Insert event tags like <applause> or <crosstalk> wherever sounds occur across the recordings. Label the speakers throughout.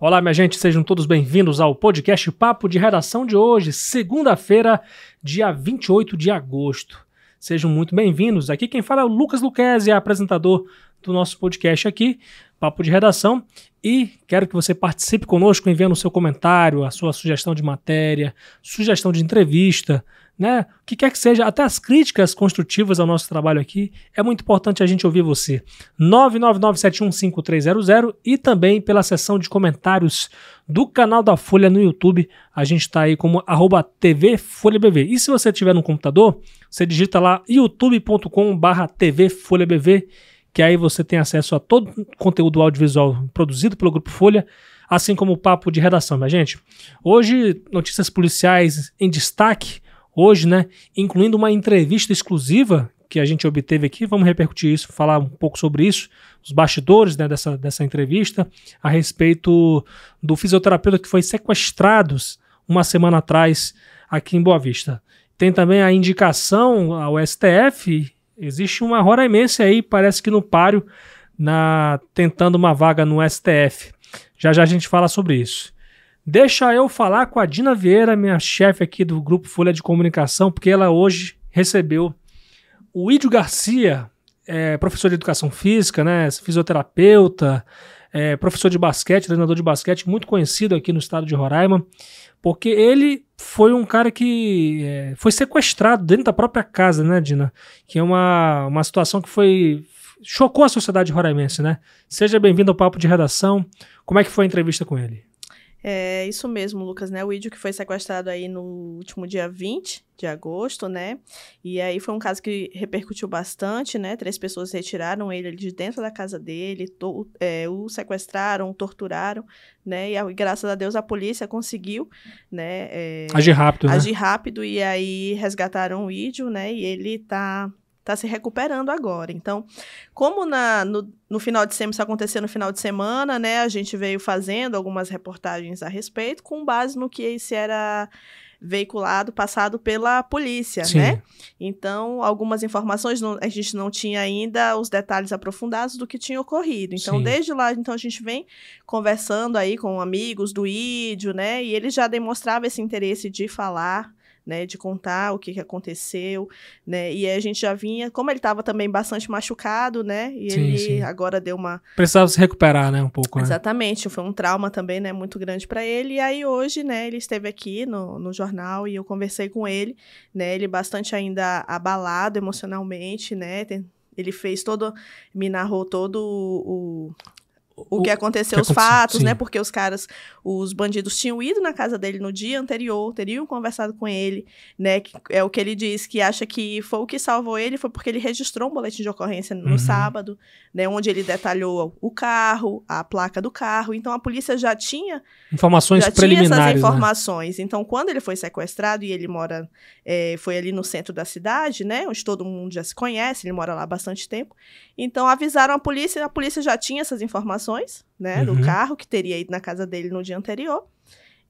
Speaker 1: Olá, minha gente, sejam todos bem-vindos ao podcast Papo de Redação de hoje, segunda-feira, dia 28 de agosto. Sejam muito bem-vindos. Aqui quem fala é o Lucas Luquezzi, apresentador do nosso podcast aqui, Papo de Redação. E quero que você participe conosco enviando o seu comentário, a sua sugestão de matéria, sugestão de entrevista, né? O que quer que seja, até as críticas construtivas ao nosso trabalho aqui, é muito importante a gente ouvir você. 999715300 e também pela seção de comentários do canal da Folha no YouTube. A gente está aí como arroba TV Folha BV. E se você tiver no computador, você digita lá youtube.com barra TV que aí você tem acesso a todo o conteúdo audiovisual produzido pelo Grupo Folha, assim como o papo de redação, minha gente. Hoje, notícias policiais em destaque, hoje, né, incluindo uma entrevista exclusiva que a gente obteve aqui, vamos repercutir isso, falar um pouco sobre isso, os bastidores né, dessa, dessa entrevista, a respeito do fisioterapeuta que foi sequestrado uma semana atrás aqui em Boa Vista. Tem também a indicação ao STF Existe uma roraimense aí, parece que no páreo, na, tentando uma vaga no STF. Já já a gente fala sobre isso. Deixa eu falar com a Dina Vieira, minha chefe aqui do Grupo Folha de Comunicação, porque ela hoje recebeu o Ídio Garcia, é, professor de educação física, né, fisioterapeuta, é, professor de basquete, treinador de basquete, muito conhecido aqui no estado de Roraima, porque ele foi um cara que é, foi sequestrado dentro da própria casa, né, Dina? Que é uma, uma situação que foi. chocou a sociedade roraimense, né? Seja bem-vindo ao Papo de Redação. Como é que foi a entrevista com ele?
Speaker 2: É isso mesmo, Lucas, né? O Ídio que foi sequestrado aí no último dia 20 de agosto, né? E aí foi um caso que repercutiu bastante, né? Três pessoas retiraram ele de dentro da casa dele, to, é, o sequestraram, torturaram, né? E, graças a Deus a polícia conseguiu, né? É,
Speaker 1: agir rápido,
Speaker 2: Agir né? rápido e aí resgataram o Ídio, né? E ele tá está se recuperando agora. Então, como na, no, no final de semana, isso aconteceu no final de semana, né? A gente veio fazendo algumas reportagens a respeito, com base no que esse era veiculado, passado pela polícia, Sim. né? Então, algumas informações não, a gente não tinha ainda os detalhes aprofundados do que tinha ocorrido. Então, Sim. desde lá, então a gente vem conversando aí com amigos do ídio, né? E ele já demonstrava esse interesse de falar né, de contar o que, que aconteceu, né, e a gente já vinha, como ele estava também bastante machucado, né, e sim, ele sim. agora deu uma...
Speaker 1: Precisava se recuperar, né, um pouco, né?
Speaker 2: Exatamente, foi um trauma também, né, muito grande para ele, e aí hoje, né, ele esteve aqui no, no jornal e eu conversei com ele, né, ele bastante ainda abalado emocionalmente, né, tem, ele fez todo, me narrou todo o, o, que aconteceu, que os fatos, né? Porque os caras, os bandidos tinham ido na casa dele no dia anterior, teriam conversado com ele, né? Que é o que ele diz, que acha que foi o que salvou ele, foi porque ele registrou um boletim de ocorrência no uhum. sábado, né? Onde ele detalhou o carro, a placa do carro. Então a polícia já tinha
Speaker 1: informações já preliminares. Tinha essas
Speaker 2: né? informações. Né? Então, quando ele foi sequestrado e ele mora, é, foi ali no centro da cidade, né? Onde todo mundo já se conhece, ele mora lá há bastante tempo. Então avisaram a polícia, a polícia já tinha essas informações, né, uhum. do carro que teria ido na casa dele no dia anterior.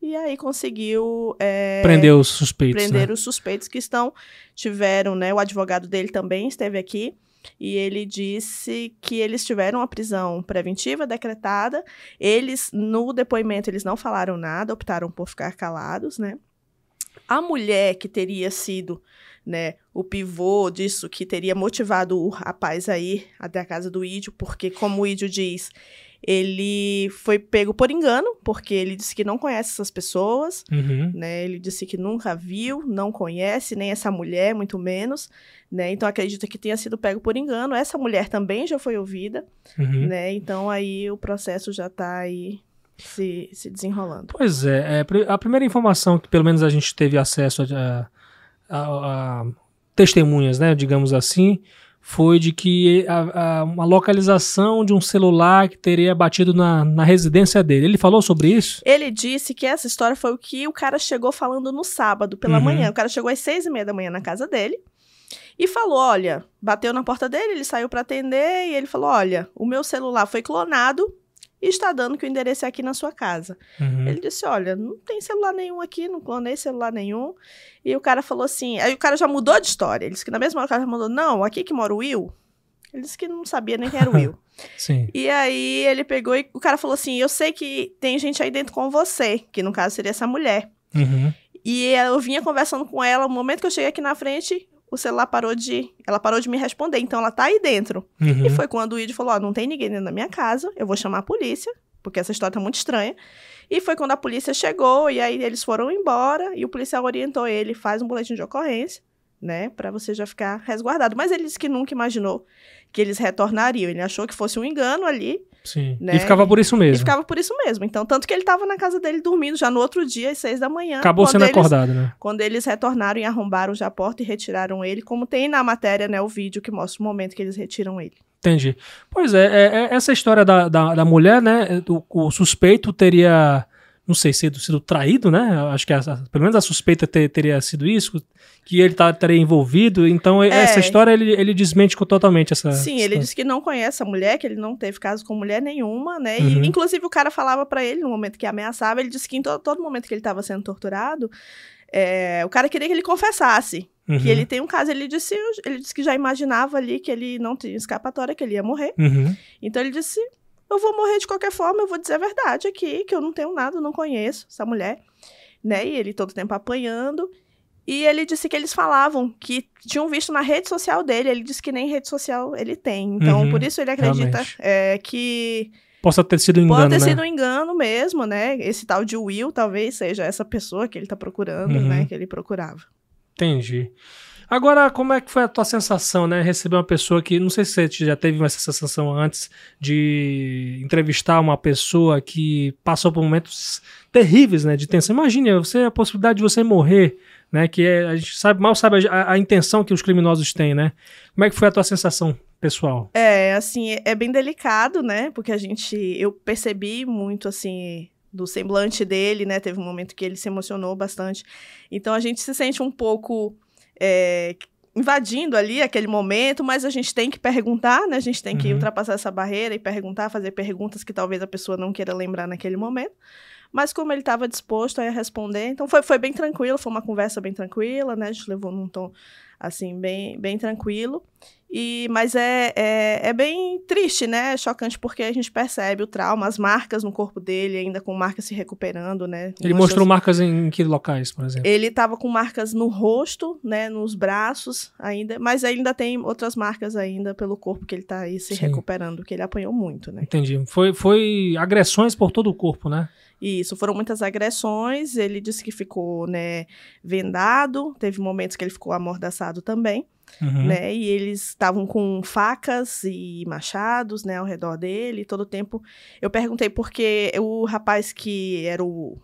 Speaker 2: E aí conseguiu é,
Speaker 1: prender os suspeitos.
Speaker 2: Prender
Speaker 1: né?
Speaker 2: os suspeitos que estão tiveram, né? O advogado dele também esteve aqui e ele disse que eles tiveram a prisão preventiva decretada. Eles no depoimento eles não falaram nada, optaram por ficar calados, né? A mulher que teria sido né, o pivô disso que teria motivado o rapaz a ir até a casa do Ídio, porque, como o Ídio diz, ele foi pego por engano, porque ele disse que não conhece essas pessoas, uhum. né? Ele disse que nunca viu, não conhece, nem essa mulher, muito menos, né? Então acredita que tenha sido pego por engano. Essa mulher também já foi ouvida, uhum. né? Então aí o processo já está aí se, se desenrolando.
Speaker 1: Pois é, é, a primeira informação que pelo menos a gente teve acesso a, a, a testemunhas, né, digamos assim, foi de que a, a, uma localização de um celular que teria batido na, na residência dele. Ele falou sobre isso?
Speaker 2: Ele disse que essa história foi o que o cara chegou falando no sábado pela uhum. manhã. O cara chegou às seis e meia da manhã na casa dele e falou: olha, bateu na porta dele, ele saiu para atender e ele falou: olha, o meu celular foi clonado e está dando que o endereço é aqui na sua casa. Uhum. Ele disse: Olha, não tem celular nenhum aqui, não clonei celular nenhum. E o cara falou assim: Aí o cara já mudou de história. Ele disse que na mesma hora o cara falou: Não, aqui que mora o Will, Ele disse que não sabia nem quem era o Will. <laughs>
Speaker 1: Sim.
Speaker 2: E aí ele pegou e o cara falou assim: Eu sei que tem gente aí dentro com você, que no caso seria essa mulher.
Speaker 1: Uhum.
Speaker 2: E eu vinha conversando com ela, no momento que eu cheguei aqui na frente, o celular parou de. Ela parou de me responder, então ela tá aí dentro.
Speaker 1: Uhum.
Speaker 2: E foi quando o Id falou: Ó, não tem ninguém dentro da minha casa, eu vou chamar a polícia, porque essa história tá muito estranha. E foi quando a polícia chegou, e aí eles foram embora, e o policial orientou ele: faz um boletim de ocorrência, né, pra você já ficar resguardado. Mas ele disse que nunca imaginou que eles retornariam. Ele achou que fosse um engano ali,
Speaker 1: Sim.
Speaker 2: né?
Speaker 1: E ficava por isso
Speaker 2: e
Speaker 1: mesmo.
Speaker 2: ficava por isso mesmo. Então, tanto que ele tava na casa dele dormindo já no outro dia, às seis da manhã.
Speaker 1: Acabou sendo
Speaker 2: eles-
Speaker 1: acordado, né?
Speaker 2: quando eles retornaram e arrombaram já a porta e retiraram ele, como tem na matéria, né, o vídeo que mostra o momento que eles retiram ele.
Speaker 1: Entendi. Pois é, é- é essa história da, da, da mulher, né? O, o suspeito teria, não sei, sido, sido traído, né? Acho que a- a- pelo menos a suspeita te- teria sido isso, que ele tá, teria envolvido. Então, essa história ele, ele desmente totalmente essa.
Speaker 2: Sim, ele disse que não conhece a mulher, que ele não teve caso com mulher nenhuma, né?
Speaker 1: Uhum.
Speaker 2: E, inclusive, o cara falava pra ele, no momento que ameaçava, ele disse que em to- todo momento que ele estava sendo torturado, é, o cara queria que ele confessasse.
Speaker 1: Uhum,
Speaker 2: Que ele tem um caso, ele disse, ele disse que já imaginava ali que ele não tinha escapatória, que ele ia morrer.
Speaker 1: uhum,
Speaker 2: Então ele disse: Eu vou morrer de qualquer forma, eu vou dizer a verdade aqui, que eu não tenho nada, não conheço essa mulher. Né? E ele todo tempo apanhando. E ele disse que eles falavam que tinham visto na rede social dele. Ele disse que nem rede social ele tem. Então,
Speaker 1: Uhum,
Speaker 2: por isso ele acredita é, que
Speaker 1: Possa ter sido um engano,
Speaker 2: pode ter
Speaker 1: né?
Speaker 2: sido um engano mesmo, né? Esse tal de Will talvez seja essa pessoa que ele tá procurando,
Speaker 1: Uhum.
Speaker 2: né? Que ele procurava.
Speaker 1: Entendi. Agora, como é que foi a tua sensação, né? Receber uma pessoa que, não sei se você já teve essa sensação antes de entrevistar uma pessoa que passou por momentos terríveis, né? De tensão. Imagine, você a possibilidade de você morrer, né? Que é, a gente sabe, mal sabe a, a intenção que os criminosos têm, né? Como é que foi a tua sensação pessoal?
Speaker 2: É, assim, é bem delicado, né? Porque a gente, eu percebi muito, assim, do semblante dele, né? Teve um momento que ele se emocionou bastante. Então a gente se sente um pouco é, invadindo ali aquele momento, mas a gente tem que perguntar, né? A gente tem que
Speaker 1: Uhum.
Speaker 2: ultrapassar essa barreira e perguntar, fazer perguntas que talvez a pessoa não queira lembrar naquele momento. Mas como ele estava disposto a responder, então foi, foi bem tranquilo, foi uma conversa bem tranquila, né? A gente levou num tom, assim, bem, bem tranquilo. E, mas é, é, é bem triste, né? É chocante porque a gente percebe o trauma, as marcas no corpo dele, ainda com marcas se recuperando, né?
Speaker 1: Ele mostrou marcas em, em que locais, por exemplo?
Speaker 2: Ele tava com marcas no rosto, né? Nos braços ainda, mas ainda tem outras marcas ainda pelo corpo que ele tá aí se
Speaker 1: Sim.
Speaker 2: recuperando, que ele apanhou muito, né?
Speaker 1: Entendi. Foi, foi agressões por todo o corpo, né?
Speaker 2: Isso, foram muitas agressões. Ele disse que ficou, né, vendado. Teve momentos que ele ficou amordaçado também,
Speaker 1: Uhum.
Speaker 2: né? E eles estavam com facas e machados, né, ao redor dele. Todo tempo. Eu perguntei porque o rapaz que era o,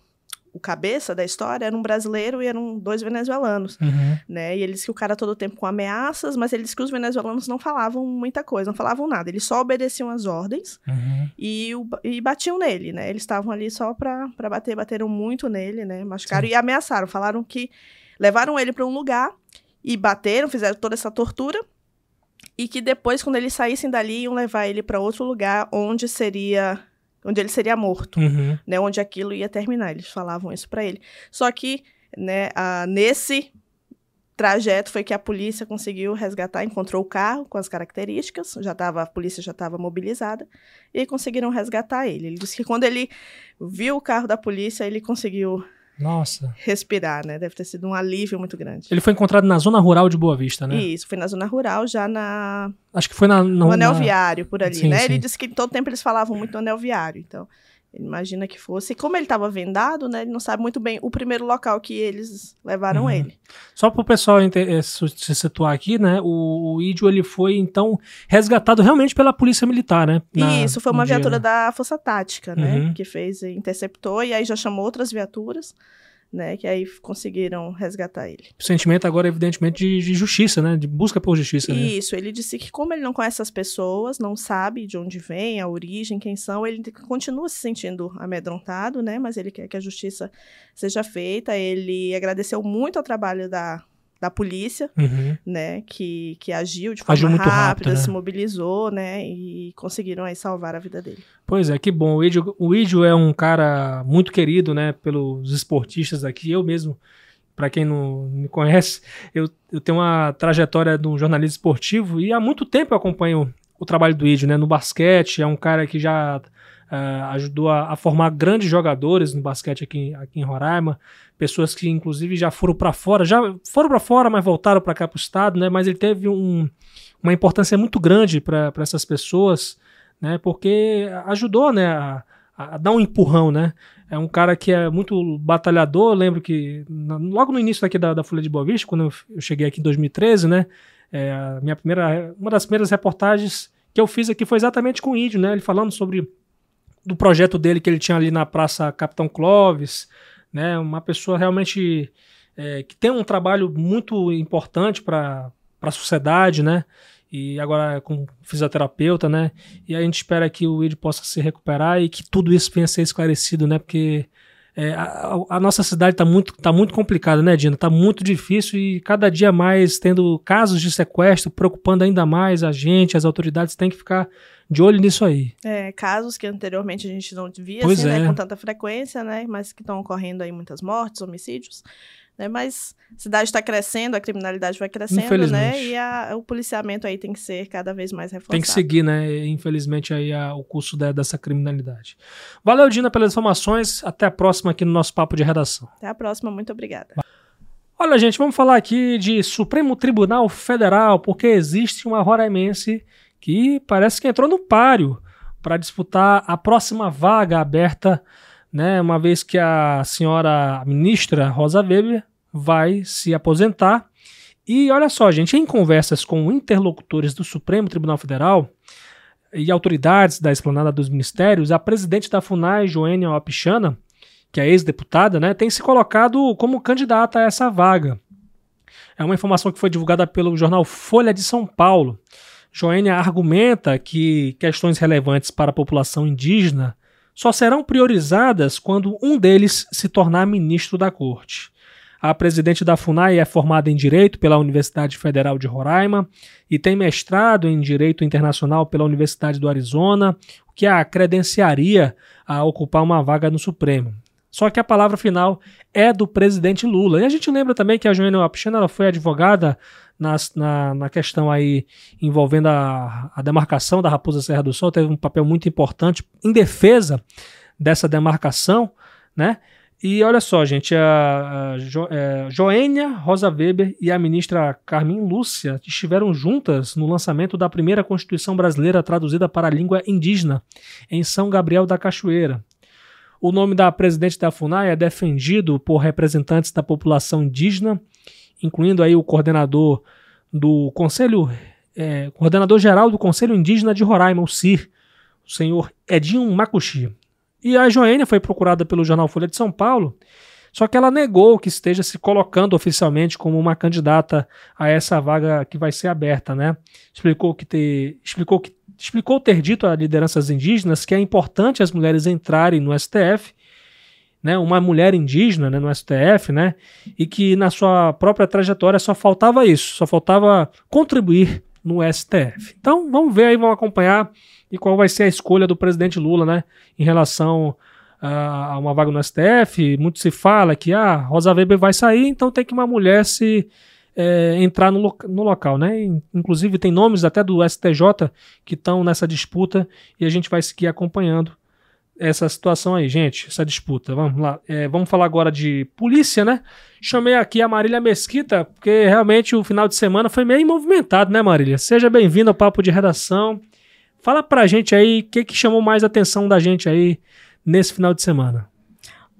Speaker 2: o cabeça da história era um brasileiro e eram dois venezuelanos,
Speaker 1: Uhum.
Speaker 2: né? E ele disse que o cara todo tempo com ameaças, mas ele disse que os venezuelanos não falavam muita coisa, não falavam nada. Eles só obedeciam às ordens
Speaker 1: Uhum.
Speaker 2: e, o- e batiam nele, né? Eles estavam ali só pra, pra bater, bateram muito nele, né? Machucaram e ameaçaram. Falaram que levaram ele pra um lugar e bateram, fizeram toda essa tortura. E que depois, quando eles saíssem dali, iam levar ele pra outro lugar onde seria. Onde ele seria morto,
Speaker 1: Uhum.
Speaker 2: né? Onde aquilo ia terminar. Eles falavam isso pra ele. Só que, né, ah, nesse trajeto foi que a polícia conseguiu resgatar, encontrou o carro com as características, já tava, a polícia já estava mobilizada, e conseguiram resgatar ele. Ele disse que quando ele viu o carro da polícia, ele conseguiu
Speaker 1: Nossa.
Speaker 2: respirar, né? Deve ter sido um alívio muito grande.
Speaker 1: Ele foi encontrado na zona rural de Boa Vista, né?
Speaker 2: Isso, foi na zona rural, já na,
Speaker 1: Acho que foi na.
Speaker 2: no
Speaker 1: no
Speaker 2: anel
Speaker 1: na-
Speaker 2: viário, por ali,
Speaker 1: Sim,
Speaker 2: né?
Speaker 1: sim.
Speaker 2: Ele disse que todo tempo eles falavam muito no anel viário, então ele imagina que fosse. E como ele estava vendado, né? Ele não sabe muito bem o primeiro local que eles levaram
Speaker 1: Uhum.
Speaker 2: ele.
Speaker 1: Só para o pessoal eh, se situar aqui, né? O, o Ídio ele foi então resgatado realmente pela polícia militar, né? Na-
Speaker 2: isso foi uma
Speaker 1: dia,
Speaker 2: viatura
Speaker 1: né?
Speaker 2: da Força Tática, né?
Speaker 1: Uhum.
Speaker 2: Que fez, interceptou e aí já chamou outras viaturas, né? Que aí conseguiram resgatar ele.
Speaker 1: O sentimento agora, evidentemente, de, de justiça, né? De busca por justiça. né?
Speaker 2: Isso, ele disse que como ele não conhece as pessoas, não sabe de onde vem, a origem, quem são, ele continua se sentindo amedrontado, né? Mas ele quer que a justiça seja feita. Ele agradeceu muito ao trabalho da, da polícia,
Speaker 1: Uhum.
Speaker 2: né? Que, que agiu de forma
Speaker 1: Agiu muito rápido,
Speaker 2: rápida,
Speaker 1: né?
Speaker 2: se mobilizou, né? E conseguiram aí salvar a vida dele.
Speaker 1: Pois é, que bom. O Ídio, o Ídio é um cara muito querido, né? Pelos esportistas aqui. Eu mesmo para quem não me conhece, eu, eu tenho uma trajetória no jornalismo esportivo e há muito tempo eu acompanho o trabalho do Idio, né? No basquete, é um cara que já uh, ajudou a, a, formar grandes jogadores no basquete aqui, aqui em Roraima, pessoas que inclusive já foram para fora, já foram para fora, mas voltaram para cá para o estado, né? Mas ele teve um, uma importância muito grande para essas pessoas, né? Porque ajudou, né? A, a, dar um empurrão, né? É um cara que é muito batalhador. Eu lembro que na, logo no início aqui da, da Folha de Boa Vista, quando eu, eu cheguei aqui em 2013, né? É, minha primeira, uma das primeiras reportagens que eu fiz aqui foi exatamente com o Índio, né? Ele falando sobre do projeto dele que ele tinha ali na Praça Capitão Clóvis, né? Uma pessoa realmente é, que tem um trabalho muito importante para a sociedade, né? E agora com fisioterapeuta, né? E a gente espera que o Id possa se recuperar e que tudo isso venha a ser esclarecido, né? Porque é, a, a, nossa cidade está muito, tá muito complicada, né, Dina? Está muito difícil e cada dia mais tendo casos de sequestro, preocupando ainda mais a gente, as autoridades têm que ficar de olho nisso aí.
Speaker 2: É, casos que anteriormente a gente não via assim, né, é. né, com tanta frequência, né, mas que estão ocorrendo aí muitas mortes, homicídios. Né, mas a cidade está crescendo, a criminalidade vai crescendo, né? E a, o policiamento aí tem que ser cada vez mais reforçado.
Speaker 1: Tem que seguir, né? Infelizmente aí a, o curso da, dessa criminalidade. Valeu, Dina, pelas informações. Até a próxima aqui no nosso papo de redação.
Speaker 2: Até a próxima, muito obrigada.
Speaker 1: Olha, gente, vamos falar aqui de Supremo Tribunal Federal, porque existe uma roraimense que parece que entrou no páreo para disputar a próxima vaga aberta né, uma vez que a senhora ministra Rosa Weber vai se aposentar. E olha só, gente, em conversas com interlocutores do Supremo Tribunal Federal e autoridades da esplanada dos ministérios, a presidente da FUNAI, Joênia Opichana, que é ex-deputada, né, tem se colocado como candidata a essa vaga. É uma informação que foi divulgada pelo jornal Folha de São Paulo. Joênia argumenta que questões relevantes para a população indígena só serão priorizadas quando um deles se tornar ministro da corte. A presidente da FUNAI é formada em Direito pela Universidade Federal de Roraima e tem mestrado em Direito Internacional pela Universidade do Arizona, o que a credenciaria a ocupar uma vaga no Supremo. Só que a palavra final é do presidente Lula. E a gente lembra também que a Joana Wapichana ela foi advogada nas, na, na questão aí envolvendo a, a demarcação da Raposa Serra do Sol, teve um papel muito importante em defesa dessa demarcação, né? E olha só, gente, a, é, Joênia Rosa Weber e a ministra Carmen Lúcia estiveram juntas no lançamento da primeira Constituição brasileira traduzida para a língua indígena, em São Gabriel da Cachoeira. O nome da presidente da FUNAI é defendido por representantes da população indígena, incluindo aí o coordenador do Conselho, é, coordenador geral do Conselho Indígena de Roraima, o CIR, o senhor Edinho Macuxi. E a Joênia foi procurada pelo jornal Folha de São Paulo, só que ela negou que esteja se colocando oficialmente como uma candidata a essa vaga que vai ser aberta, né? Explicou que ter, explicou que explicou ter dito a lideranças indígenas que é importante as mulheres entrarem no STF, né, uma mulher indígena né, no STF, né, e que na sua própria trajetória só faltava isso, só faltava contribuir no STF. Então vamos ver aí, vamos acompanhar e qual vai ser a escolha do presidente Lula, né, em relação a uma vaga no STF. Muito se fala que a ah, Rosa Weber vai sair, então tem que uma mulher se é, entrar no, lo no local, né? Inclusive tem nomes até do STJ que estão nessa disputa e a gente vai seguir acompanhando essa situação aí, gente, essa disputa. Vamos lá. É, vamos falar agora de polícia, né? Chamei aqui a Marília Mesquita, porque realmente o final de semana foi meio movimentado, né, Marília? Seja bem-vinda ao Papo de Redação. Fala pra gente aí o que, que chamou mais atenção da gente aí nesse final de semana.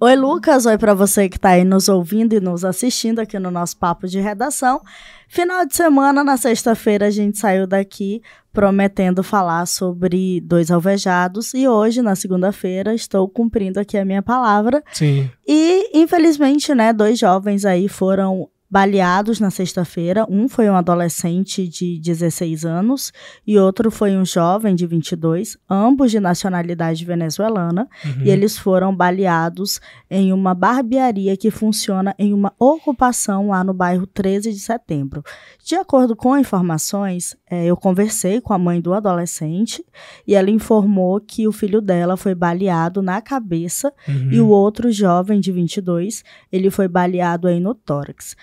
Speaker 3: Oi, Lucas. Oi para você que está aí nos ouvindo e nos assistindo aqui no nosso papo de redação. Final de semana, na sexta-feira, a gente saiu daqui prometendo falar sobre dois alvejados e hoje, na segunda-feira, estou cumprindo aqui a minha palavra.
Speaker 1: Sim.
Speaker 3: E, infelizmente, né, dois jovens aí foram baleados na sexta-feira. Um foi um adolescente de 16 anos e outro foi um jovem de 22, ambos de nacionalidade venezuelana,
Speaker 1: Uhum.
Speaker 3: e eles foram baleados em uma barbearia que funciona em uma ocupação lá no bairro 13 de setembro. De acordo com informações, eh, eu conversei com a mãe do adolescente e ela informou que o filho dela foi baleado na cabeça
Speaker 1: Uhum.
Speaker 3: e o outro jovem de 22, ele foi baleado aí no tórax.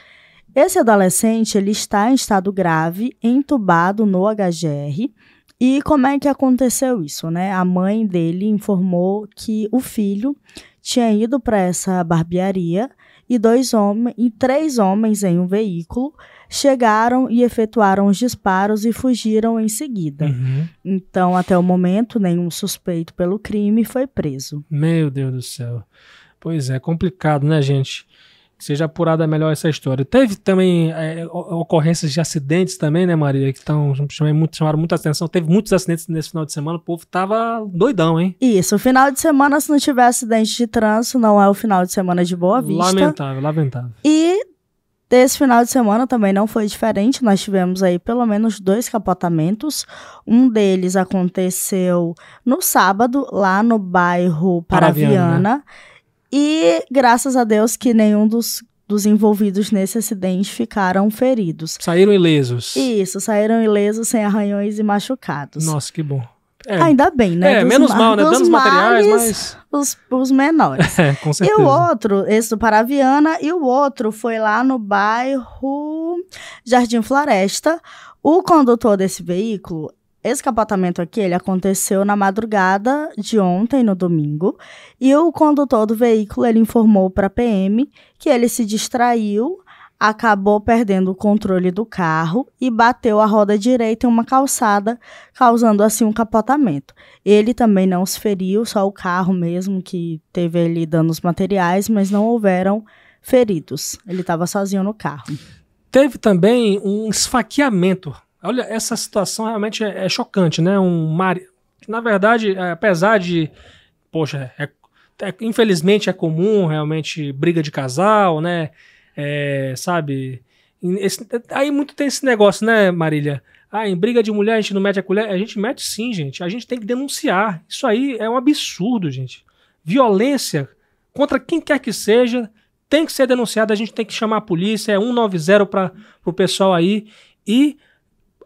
Speaker 3: Esse adolescente, ele está em estado grave, entubado no HGR. E como é que aconteceu isso, né? A mãe dele informou que o filho tinha ido para essa barbearia e dois homens e três homens em um veículo chegaram e efetuaram os disparos e fugiram em seguida.
Speaker 1: Uhum.
Speaker 3: Então, até o momento, nenhum suspeito pelo crime foi preso.
Speaker 1: Meu Deus do céu. Pois é, complicado, né, gente? Seja apurada melhor essa história. Teve também é, ocorrências de acidentes também, né, Maria? Que tão, chamaram, muito, chamaram muita atenção. Teve muitos acidentes nesse final de semana. O povo tava doidão, hein?
Speaker 3: Isso, o final de semana, se não tiver acidente de trânsito, não é o final de semana de Boa Vista.
Speaker 1: Lamentável, lamentável.
Speaker 3: E desse final de semana também não foi diferente. Nós tivemos aí pelo menos dois capotamentos. Um deles aconteceu no sábado, lá no bairro
Speaker 1: Paraviana,
Speaker 3: Paraviana. E graças a Deus que nenhum dos, dos envolvidos nesse acidente ficaram feridos.
Speaker 1: Saíram ilesos.
Speaker 3: Isso, saíram ilesos, sem arranhões e machucados.
Speaker 1: Nossa, que bom. É,
Speaker 3: Ainda bem, né?
Speaker 1: é
Speaker 3: Dos
Speaker 1: menos
Speaker 3: ma-
Speaker 1: mal, né? Danos materiais, mas.
Speaker 3: Os, os menores. <laughs>
Speaker 1: É, com
Speaker 3: E
Speaker 1: certeza.
Speaker 3: o outro, esse do Paraviana, e o outro foi lá no bairro Jardim Floresta. O condutor desse veículo, esse capotamento aqui, ele aconteceu na madrugada de ontem, no domingo. E o condutor do veículo, ele informou para a PM que ele se distraiu, acabou perdendo o controle do carro e bateu a roda direita em uma calçada, causando assim um capotamento. Ele também não se feriu, só o carro mesmo que teve ali danos materiais, mas não houveram feridos. Ele estava sozinho no carro.
Speaker 1: Teve também um esfaqueamento. Olha, essa situação realmente é, é chocante, né? Um mari... Na verdade, é, apesar de. Poxa, é- é- infelizmente é comum realmente briga de casal, né? É, sabe? Esse- aí muito tem esse negócio, né, Marília? Ah, em briga de mulher a gente não mete a colher. A gente mete sim, gente. A gente tem que denunciar. Isso aí é um absurdo, gente. Violência contra quem quer que seja tem que ser denunciada. A gente tem que chamar a polícia. É 190 para o pessoal aí. E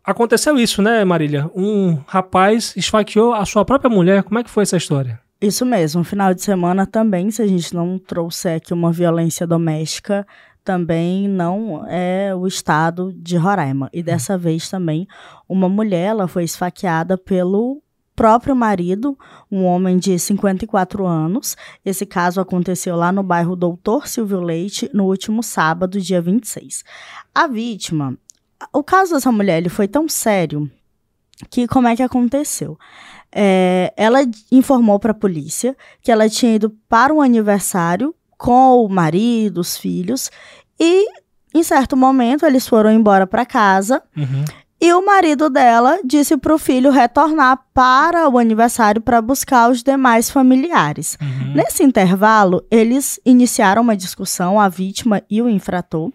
Speaker 1: aconteceu isso, né, Marília? Um rapaz esfaqueou a sua própria mulher. Como é que foi essa história?
Speaker 3: Isso mesmo, final de semana também, se a gente não trouxer aqui uma violência doméstica, também não é o estado de Roraima. E dessa vez também, uma mulher ela foi esfaqueada pelo próprio marido, um homem de 54 anos. Esse caso aconteceu lá no bairro Doutor Silvio Leite, no último sábado, dia 26. A vítima, o caso dessa mulher ele foi tão sério que como é que aconteceu? É, ela informou para a polícia que ela tinha ido para um aniversário com o marido, os filhos, e em certo momento eles foram embora para casa
Speaker 1: Uhum.
Speaker 3: e o marido dela disse para o filho retornar para o aniversário para buscar os demais familiares.
Speaker 1: Uhum.
Speaker 3: Nesse intervalo, eles iniciaram uma discussão, a vítima e o infrator.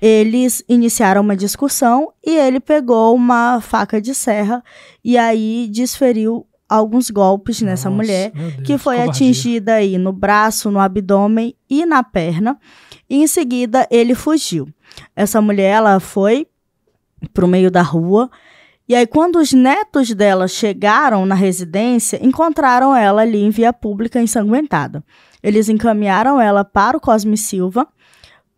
Speaker 3: Eles iniciaram uma discussão e ele pegou uma faca de serra e aí desferiu alguns golpes nessa
Speaker 1: Nossa,
Speaker 3: mulher,
Speaker 1: meu Deus,
Speaker 3: que foi
Speaker 1: covardia.
Speaker 3: atingida aí no braço, no abdômen e na perna. E em seguida ele fugiu. Essa mulher ela foi para o meio da rua. E aí, quando os netos dela chegaram na residência, encontraram ela ali em via pública ensanguentada. Eles encaminharam ela para o Cosme Silva,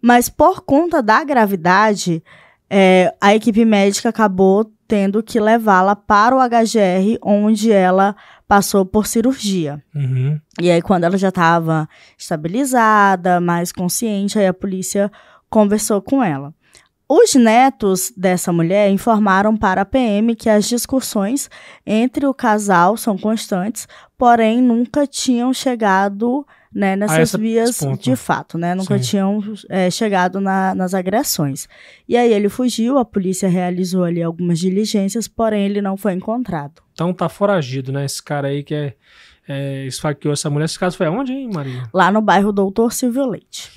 Speaker 3: mas por conta da gravidade, é, a equipe médica acabou tendo que levá-la para o HGR, onde ela passou por cirurgia.
Speaker 1: Uhum.
Speaker 3: E aí, quando ela já estava estabilizada, mais consciente, aí a polícia conversou com ela. Os netos dessa mulher informaram para a PM que as discussões entre o casal são constantes, porém nunca tinham chegado né, nessas
Speaker 1: essa-
Speaker 3: vias
Speaker 1: ponto.
Speaker 3: de fato, né? Nunca
Speaker 1: Sim.
Speaker 3: tinham é, chegado na- nas agressões. E aí ele fugiu, a polícia realizou ali algumas diligências, porém ele não foi encontrado.
Speaker 1: Então tá foragido, né? Esse cara aí que é, é, esfaqueou essa mulher. Esse caso foi aonde, hein, Maria?
Speaker 3: Lá no bairro Doutor Silvio Leite.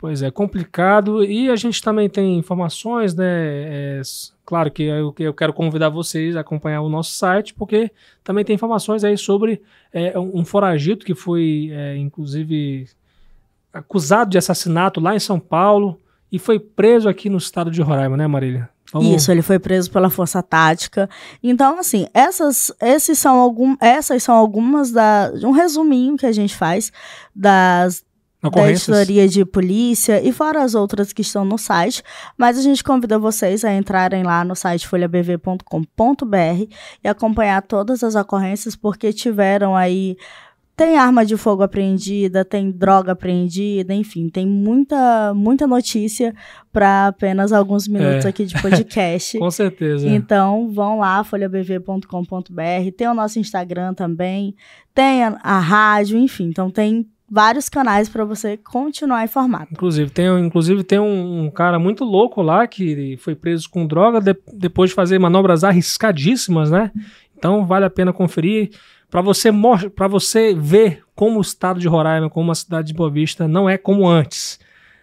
Speaker 1: Pois é, complicado. E a gente também tem informações, né? É, claro que eu, eu, quero convidar vocês a acompanhar o nosso site, porque também tem informações aí sobre é, um foragito que foi, é, inclusive, acusado de assassinato lá em São Paulo e foi preso aqui no estado de Roraima, né, Marília?
Speaker 3: Vamos... Isso, ele foi preso pela Força Tática. Então, assim, essas, esses são algum, essas são algumas da. um resuminho que a gente faz das da história de polícia e fora as outras que estão no site, mas a gente convida vocês a entrarem lá no site folhabv.com.br e acompanhar todas as ocorrências porque tiveram aí tem arma de fogo apreendida, tem droga apreendida, enfim, tem muita muita notícia para apenas alguns minutos é. aqui de podcast. <laughs>
Speaker 1: Com certeza.
Speaker 3: Então, vão lá folhabv.com.br, tem o nosso Instagram também, tem a, a rádio, enfim, então tem vários canais para você continuar informado.
Speaker 1: Inclusive, tem, inclusive, tem um, cara muito louco lá que foi preso com droga de, depois de fazer manobras arriscadíssimas, né? Então vale a pena conferir para você você ver como o estado de Roraima, como a cidade de Boa Vista não é como antes.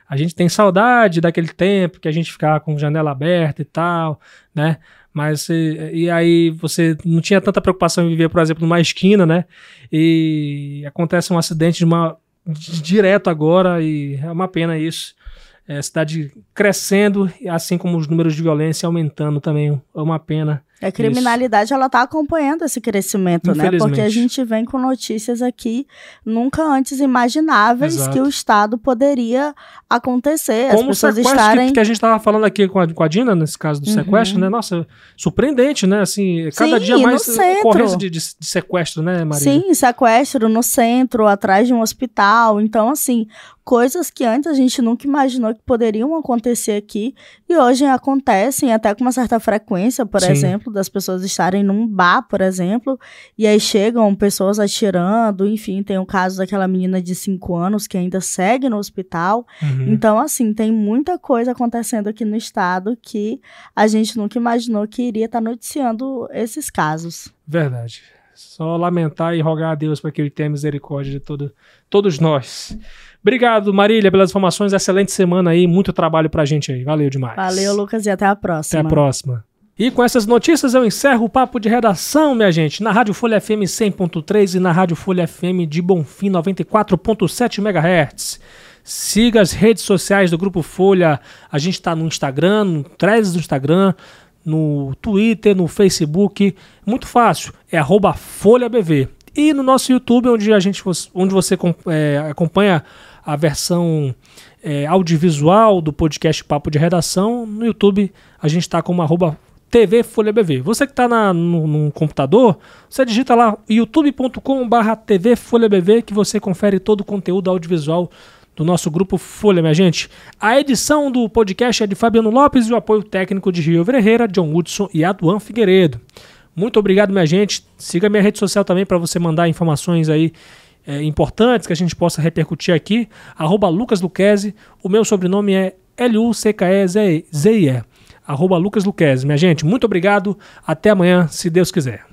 Speaker 1: A gente tem saudade daquele tempo que a gente ficava com janela aberta e tal, né? Mas e, aí você não tinha tanta preocupação em viver, por exemplo, numa esquina, né? E acontece um acidente de uma de, direto agora e é uma pena isso. É, cidade crescendo, assim como os números de violência aumentando também, é uma pena.
Speaker 3: A criminalidade Isso. ela está acompanhando esse crescimento, né? Porque a gente vem com notícias aqui nunca antes imagináveis Exato. que o Estado poderia acontecer.
Speaker 1: Como as pessoas estarem. Que, que a gente estava falando aqui com a, com a Dina, nesse caso do uhum. sequestro, né? Nossa, surpreendente, né? Assim, cada Sim, dia mais ocorrência de, de, de, sequestro, né, Maria?
Speaker 3: Sim, sequestro no centro, atrás de um hospital. Então, assim, coisas que antes a gente nunca imaginou que poderiam acontecer aqui e hoje acontecem até com uma certa frequência, por Sim. exemplo das pessoas estarem num bar, por exemplo, e aí chegam pessoas atirando, enfim, tem o caso daquela menina de 5 anos que ainda segue no hospital. Uhum. Então, assim, tem muita coisa acontecendo aqui no estado que a gente nunca imaginou que iria estar tá noticiando esses casos.
Speaker 1: Verdade. Só lamentar e rogar a Deus para que ele tenha misericórdia de todo, todos nós. Obrigado, Marília, pelas informações. Excelente semana aí. Muito trabalho pra gente aí. Valeu demais.
Speaker 3: Valeu, Lucas, e até a próxima.
Speaker 1: Até a próxima. E com essas notícias eu encerro o papo de redação, minha gente, na Rádio Folha FM 100.3 e na Rádio Folha FM de Bonfim 94.7 MHz. Siga as redes sociais do Grupo Folha. A gente está no Instagram, no Threads do Instagram, no Twitter, no Facebook. Muito fácil, é FolhaBV. E no nosso YouTube, onde, a gente, onde você é, acompanha a versão é, audiovisual do podcast Papo de Redação, no YouTube a gente está como arroba TV Folha BV. Você que está no, no, computador, você digita lá youtube.com.br TV Folha BV que você confere todo o conteúdo audiovisual do nosso grupo Folha, minha gente. A edição do podcast é de Fabiano Lopes e o apoio técnico de Rio Ferreira, John Woodson e Aduan Figueiredo. Muito obrigado, minha gente. Siga minha rede social também para você mandar informações aí é, importantes que a gente possa repercutir aqui. Arroba Lucas Luquezzi. O meu sobrenome é L-U-C-K-E-Z-I-E arroba Lucas Luquez. Minha gente, muito obrigado. Até amanhã, se Deus quiser.